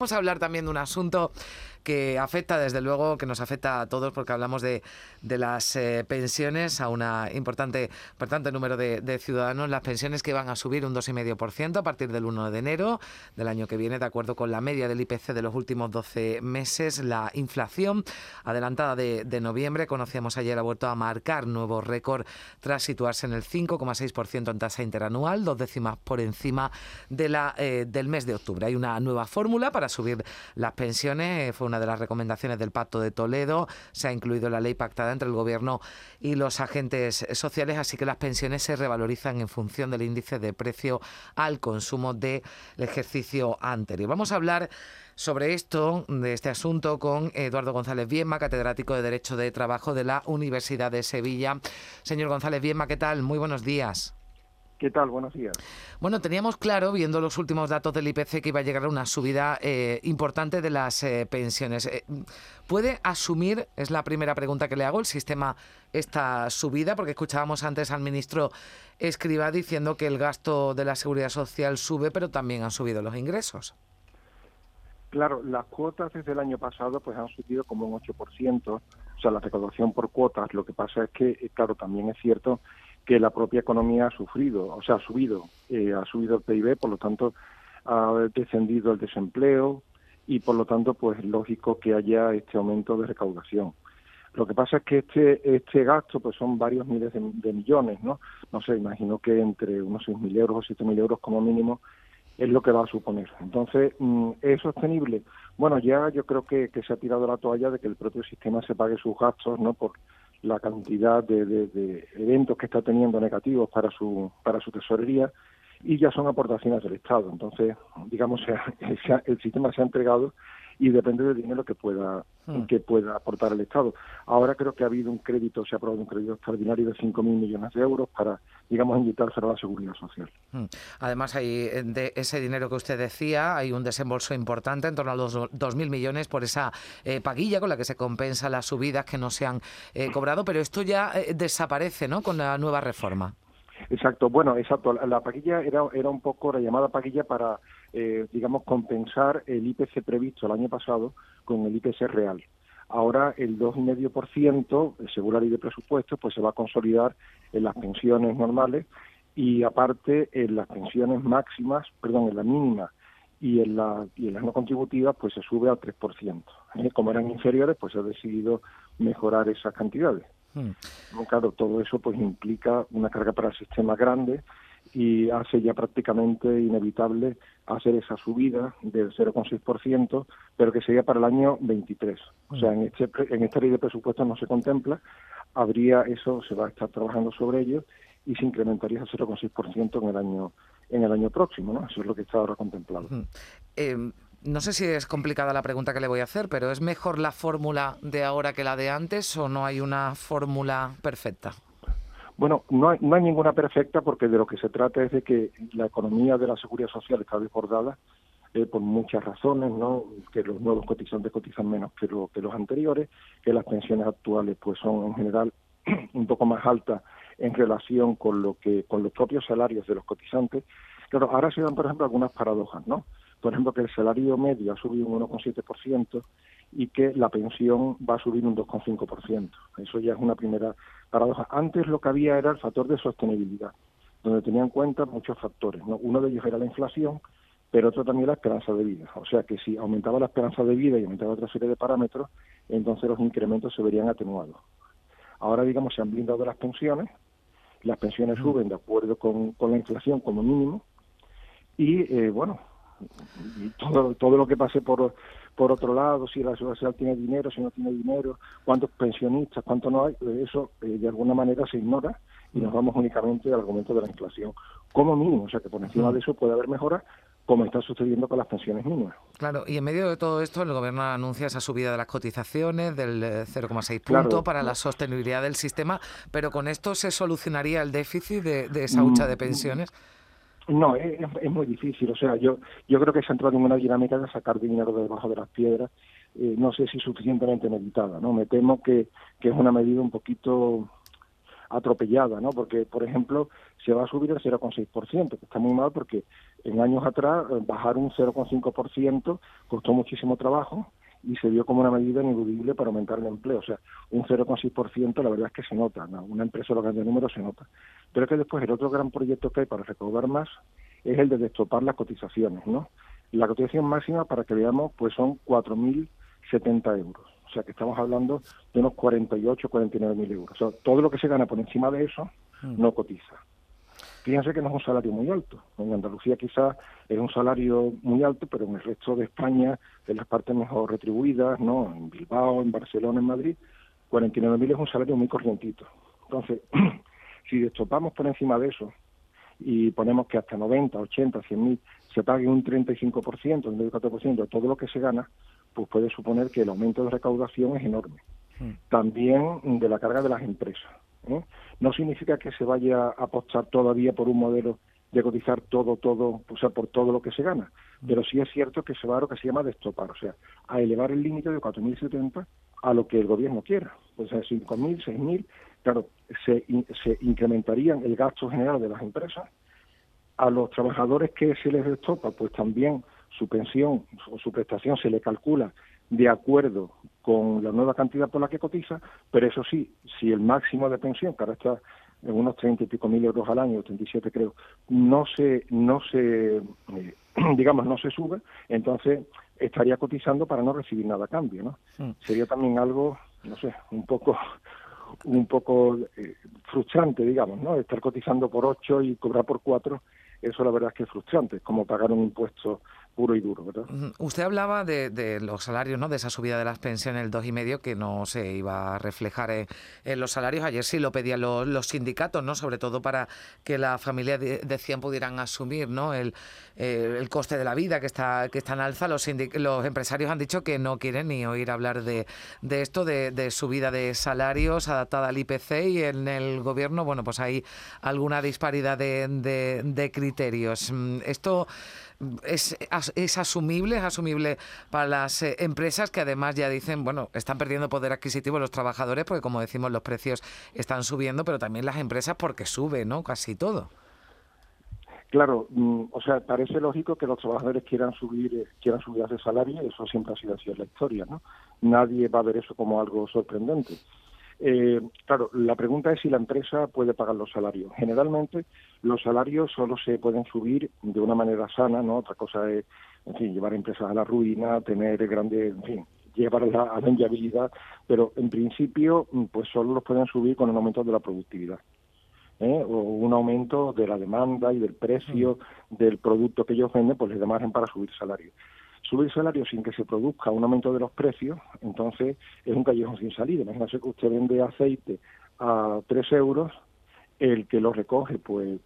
Vamos a hablar también de un asunto que afecta, desde luego, que nos afecta a todos porque hablamos de, de las eh, pensiones a un importante, importante número de, de, ciudadanos, las pensiones que van a subir un 2,5% a partir del 1 de enero del año que viene, de acuerdo con la media del IPC de los últimos 12 meses. La inflación adelantada de, de noviembre, conocíamos ayer, ha vuelto a marcar nuevo récord tras situarse en el 5,6% en tasa interanual, dos décimas por encima de la, eh, del mes de octubre. Hay una nueva fórmula para subir las pensiones. Fue una de las recomendaciones del Pacto de Toledo. Se ha incluido la ley pactada entre el Gobierno y los agentes sociales, así que las pensiones se revalorizan en función del índice de precio al consumo del ejercicio anterior. Vamos a hablar sobre esto, de este asunto, con Eduardo González Bienma, catedrático de Derecho de Trabajo de la Universidad de Sevilla. Señor González Bienma, ¿qué tal? Muy buenos días. ¿Qué tal? Buenos días. Bueno, teníamos claro, viendo los últimos datos del IPC, que iba a llegar a una subida eh, importante de las eh, pensiones. Eh, ¿Puede asumir, es la primera pregunta que le hago, el sistema esta subida? Porque escuchábamos antes al ministro Escriba diciendo que el gasto de la seguridad social sube, pero también han subido los ingresos. Claro, las cuotas desde el año pasado pues han subido como un 8%, o sea, la recaudación por cuotas. Lo que pasa es que, claro, también es cierto que la propia economía ha sufrido, o sea, ha subido, eh, ha subido el PIB, por lo tanto ha descendido el desempleo y por lo tanto pues es lógico que haya este aumento de recaudación. Lo que pasa es que este este gasto pues son varios miles de, millones, ¿no? No sé, imagino que entre unos 6.000 euros o 7.000 euros como mínimo es lo que va a suponer. Entonces, mm, ¿es sostenible? Bueno, ya yo creo que, que se ha tirado la toalla de que el propio sistema se pague sus gastos, ¿no? Por, la cantidad de, eventos que está teniendo negativos para su para su tesorería y ya son aportaciones del Estado. Entonces, digamos, el sistema se ha entregado y depende del dinero que pueda hmm. que pueda aportar el Estado. Ahora creo que ha habido un crédito, se ha aprobado un crédito extraordinario de 5.000 millones de euros para, digamos, inyectarse a la seguridad social. Hmm. Además, hay eh, de ese dinero que usted decía, hay un desembolso importante, en torno a los 2.000 millones por esa eh, paguilla con la que se compensa las subidas que no se han eh, cobrado, pero esto ya desaparece, ¿no?, con la nueva reforma. Exacto, bueno, exacto. La, paquilla era, era un poco la llamada paquilla para, eh, digamos, compensar el IPC previsto el año pasado con el IPC real. Ahora el 2,5%, según la ley de presupuestos, pues se va a consolidar en las pensiones normales y aparte en las pensiones máximas, perdón, en la mínima y en, la, y en las no contributivas, pues se sube al 3%. ¿Eh? Como eran inferiores, pues se ha decidido mejorar esas cantidades. Hmm. Claro, todo eso pues implica una carga para el sistema grande y hace ya prácticamente inevitable hacer esa subida del 0,6%, pero que sería para el año 23. O sea, en, este, en esta ley de presupuestos no se contempla, habría eso, se va a estar trabajando sobre ello y se incrementaría ese 0,6% en el año en el año próximo, ¿no? Eso es lo que está ahora contemplado. eh, no sé si es complicada la pregunta que le voy a hacer, pero ¿es mejor la fórmula de ahora que la de antes o no hay una fórmula perfecta? Bueno, no hay, no hay ninguna perfecta porque de lo que se trata es de que la economía de la seguridad social está desbordada eh, por muchas razones, ¿no? Que los nuevos cotizantes cotizan menos que, que los anteriores, que las pensiones actuales pues son en general un poco más altas en relación con lo que con los propios salarios de los cotizantes. Claro, ahora se dan, por ejemplo, algunas paradojas, ¿no? Por ejemplo, que el salario medio ha subido un 1,7% y que la pensión va a subir un 2,5%. Eso ya es una primera paradoja. Antes lo que había era el factor de sostenibilidad, donde tenía en cuenta muchos factores. Uno de ellos era la inflación, pero otro también la esperanza de vida. O sea que si aumentaba la esperanza de vida y aumentaba otra serie de parámetros, entonces los incrementos se verían atenuados. Ahora, digamos, se han blindado las pensiones, las pensiones suben de acuerdo con, la inflación como mínimo, y eh, bueno, todo, todo lo que pase por, por otro lado, si la seguridad social tiene dinero, si no tiene dinero, cuántos pensionistas, cuánto no hay, pues eso eh, de alguna manera se ignora y nos vamos únicamente al argumento de la inflación. Como mínimo, o sea que por encima de eso puede haber mejoras, como está sucediendo con las pensiones mínimas. Claro, y en medio de todo esto, el Gobierno anuncia esa subida de las cotizaciones del 0,6 eh, punto para la sostenibilidad del sistema, pero con esto se solucionaría el déficit de, de esa hucha de mm, pensiones. No, es, muy difícil. O sea, yo yo creo que se ha entrado en una dinámica de sacar dinero de debajo de las piedras. Eh, no sé si suficientemente meditada, ¿no? Me temo que, que es una medida un poquito atropellada, ¿no? Porque, por ejemplo, se va a subir el 0,6%, que está muy mal porque en años atrás eh, bajar un 0,5% costó muchísimo trabajo y se vio como una medida ineludible para aumentar el empleo. O sea, un 0,6% la verdad es que se nota, ¿no? Una empresa lo de números se nota. Pero es que después el otro gran proyecto que hay para recaudar más es el de destopar las cotizaciones, ¿no? La cotización máxima, para que veamos, pues son 4.070 euros. O sea, que estamos hablando de unos 48, 49 mil euros. O sea, todo lo que se gana por encima de eso mm. no cotiza. Fíjense que no es un salario muy alto. En Andalucía quizás es un salario muy alto, pero en el resto de España, en las partes mejor retribuidas, ¿no? En Bilbao, en Barcelona, en Madrid, 49.000 es un salario muy corrientito. Entonces, si destopamos por encima de eso y ponemos que hasta 90, 80, 100.000 se pague un 35%, un 14% de todo lo que se gana, pues puede suponer que el aumento de recaudación es enorme. Hmm. También de la carga de las empresas. ¿Eh? No significa que se vaya a apostar todavía por un modelo de cotizar todo, todo, o sea, por todo lo que se gana. Pero sí es cierto que se va a lo que se llama destopar, o sea, a elevar el límite de 4.070 a lo que el gobierno quiera. O sea, 5.000, 6.000, claro, se, se incrementarían el gasto general de las empresas. A los trabajadores que se les destopa, pues también su pensión o su prestación se le calcula de acuerdo con la nueva cantidad por la que cotiza, pero eso sí, si el máximo de pensión, que ahora está en unos treinta y pico mil euros al año, 37 creo, no se, no se, eh, digamos, no se sube, entonces estaría cotizando para no recibir nada a cambio, ¿no? Hmm. Sería también algo, no sé, un poco un poco eh, frustrante, digamos, ¿no? Estar cotizando por ocho y cobrar por cuatro, eso la verdad es que es frustrante, como pagar un impuesto puro y duro, ¿verdad? Usted hablaba de, los salarios, ¿no? De esa subida de las pensiones, el dos y medio, que no se iba a reflejar en, los salarios. Ayer sí lo pedían los, sindicatos, ¿no? Sobre todo para que la familia decían pudieran asumir, ¿no? El, el coste de la vida que está que está en alza. Los, los empresarios han dicho que no quieren ni oír hablar de, de esto, de, subida de salarios adaptada al IPC y en el gobierno, bueno, pues hay alguna disparidad de, de criterios. Mm, esto es, es asumible, es asumible para las eh, empresas que además ya dicen, bueno, están perdiendo poder adquisitivo los trabajadores porque como decimos los precios están subiendo, pero también las empresas porque sube, ¿no? Casi todo. Claro, mm, o sea, parece lógico que los trabajadores quieran subir, eh, quieran subir de salario, eso siempre ha sido así en la historia, ¿no? Nadie va a ver eso como algo sorprendente. Eh, claro, la pregunta es si la empresa puede pagar los salarios. Generalmente los salarios solo se pueden subir de una manera sana, ¿no? Otra cosa es, en fin, llevar empresas a la ruina, tener grandes, en fin, llevarlas a la inviabilidad, pero en principio, pues solo los pueden subir con un aumento de la productividad. ¿eh? o un aumento de la demanda y del precio mm. del producto que ellos venden, pues les demargen para subir salarios subir salario sin que se produzca un aumento de los precios, entonces es un callejón sin salida. Imagínese que usted vende aceite a 3 euros, el que lo recoge, pues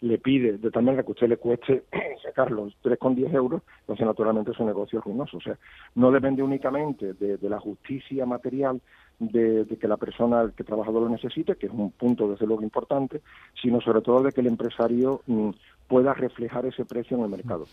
le pide de tal manera que usted le cueste sacarlo 3,10 euros, entonces naturalmente su negocio es ruinoso. O sea, no depende únicamente de, la justicia material de, que la persona, el que trabajador lo necesite, que es un punto desde luego importante, sino sobre todo de que el empresario mm, pueda reflejar ese precio en el mercado.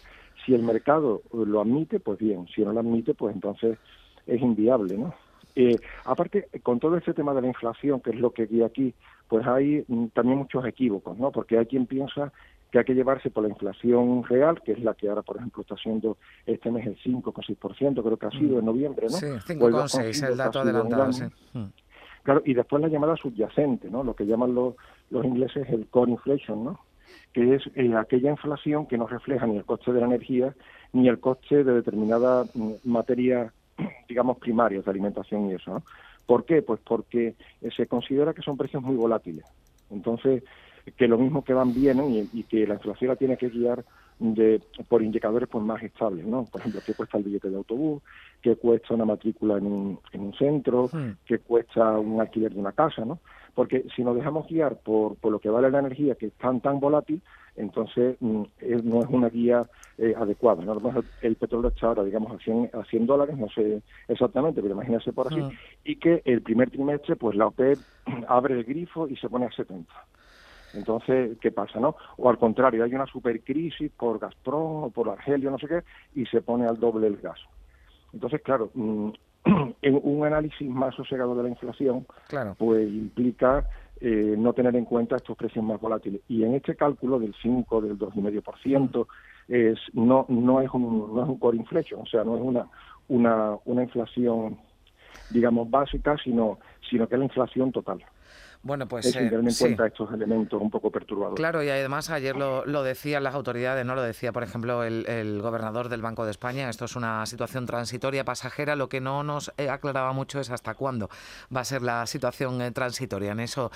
Si el mercado lo admite, pues bien, si no lo admite, pues entonces es inviable, ¿no? Eh, aparte, con todo este tema de la inflación, que es lo que guía aquí, pues hay mm, también muchos equívocos, ¿no? Porque hay quien piensa que hay que llevarse por la inflación real, que es la que ahora, por ejemplo, está haciendo este mes el 5,6%, creo que ha sido en noviembre, ¿no? Sí, 5,6, el dato adelantado, sí. Mm. Claro, y después la llamada subyacente, ¿no? Lo que llaman los, los ingleses el core inflation, ¿no? Que es eh, aquella inflación que no refleja ni el coste de la energía ni el coste de determinadas mm, materias, digamos, primarias de alimentación y eso. ¿no? ¿Por qué? Pues porque eh, se considera que son precios muy volátiles. Entonces, que lo mismo que van vienen y, que la inflación la tiene que guiar de, por indicadores pues más estables, ¿no? Por ejemplo, qué cuesta el billete de autobús, qué cuesta una matrícula en un, en un centro, hmm. qué cuesta un alquiler de una casa, ¿no? porque si nos dejamos guiar por, por lo que vale la energía, que es tan, tan volátil, entonces mm, no es una guía eh, adecuada. ¿no? El, petróleo está ahora, digamos, a 100, a 100 dólares, no sé exactamente, pero imagínese por así, y que el primer trimestre, pues la OPEP abre el grifo y se pone a 70. Entonces, ¿qué pasa, no? O al contrario, hay una supercrisis por Gazprom o por Argelio, no sé qué, y se pone al doble el gas. Entonces, claro, mm, en un análisis más sosegado de la inflación, pues implica eh, no tener en cuenta estos precios más volátiles. Y en este cálculo del 5, del 2,5%, es, no, no, es un, no es un core inflation, o sea, no es una, una, una inflación, digamos, básica, sino, sino que es la inflación total. Bueno, pues. Es eh, tener en cuenta estos elementos un poco perturbadores. Claro, y además ayer lo, lo decían las autoridades, ¿no? Lo decía, por ejemplo, el, gobernador del Banco de España. Esto es una situación transitoria, pasajera. Lo que no nos eh, aclaraba mucho es hasta cuándo va a ser la situación eh, transitoria. En eso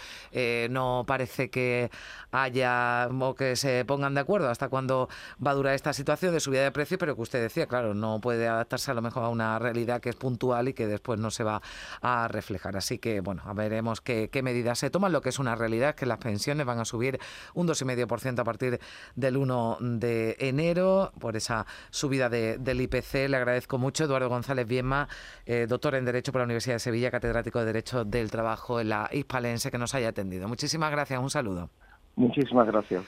no parece que haya o que se pongan de acuerdo hasta cuándo va a durar esta situación de subida de precio, pero que usted decía, claro, no puede adaptarse a lo mejor a una realidad que es puntual y que después no se va a reflejar. Así que, bueno, veremos qué, qué medidas se toman. Lo que es una realidad que las pensiones van a subir un 2,5% a partir del 1 de enero por esa subida del IPC. Le agradezco mucho, Eduardo González Bienma, eh, doctor en Derecho por la Universidad de Sevilla, catedrático de Derecho del Trabajo en la Hispalense, que nos haya atendido. Muchísimas gracias, un saludo. Muchísimas gracias.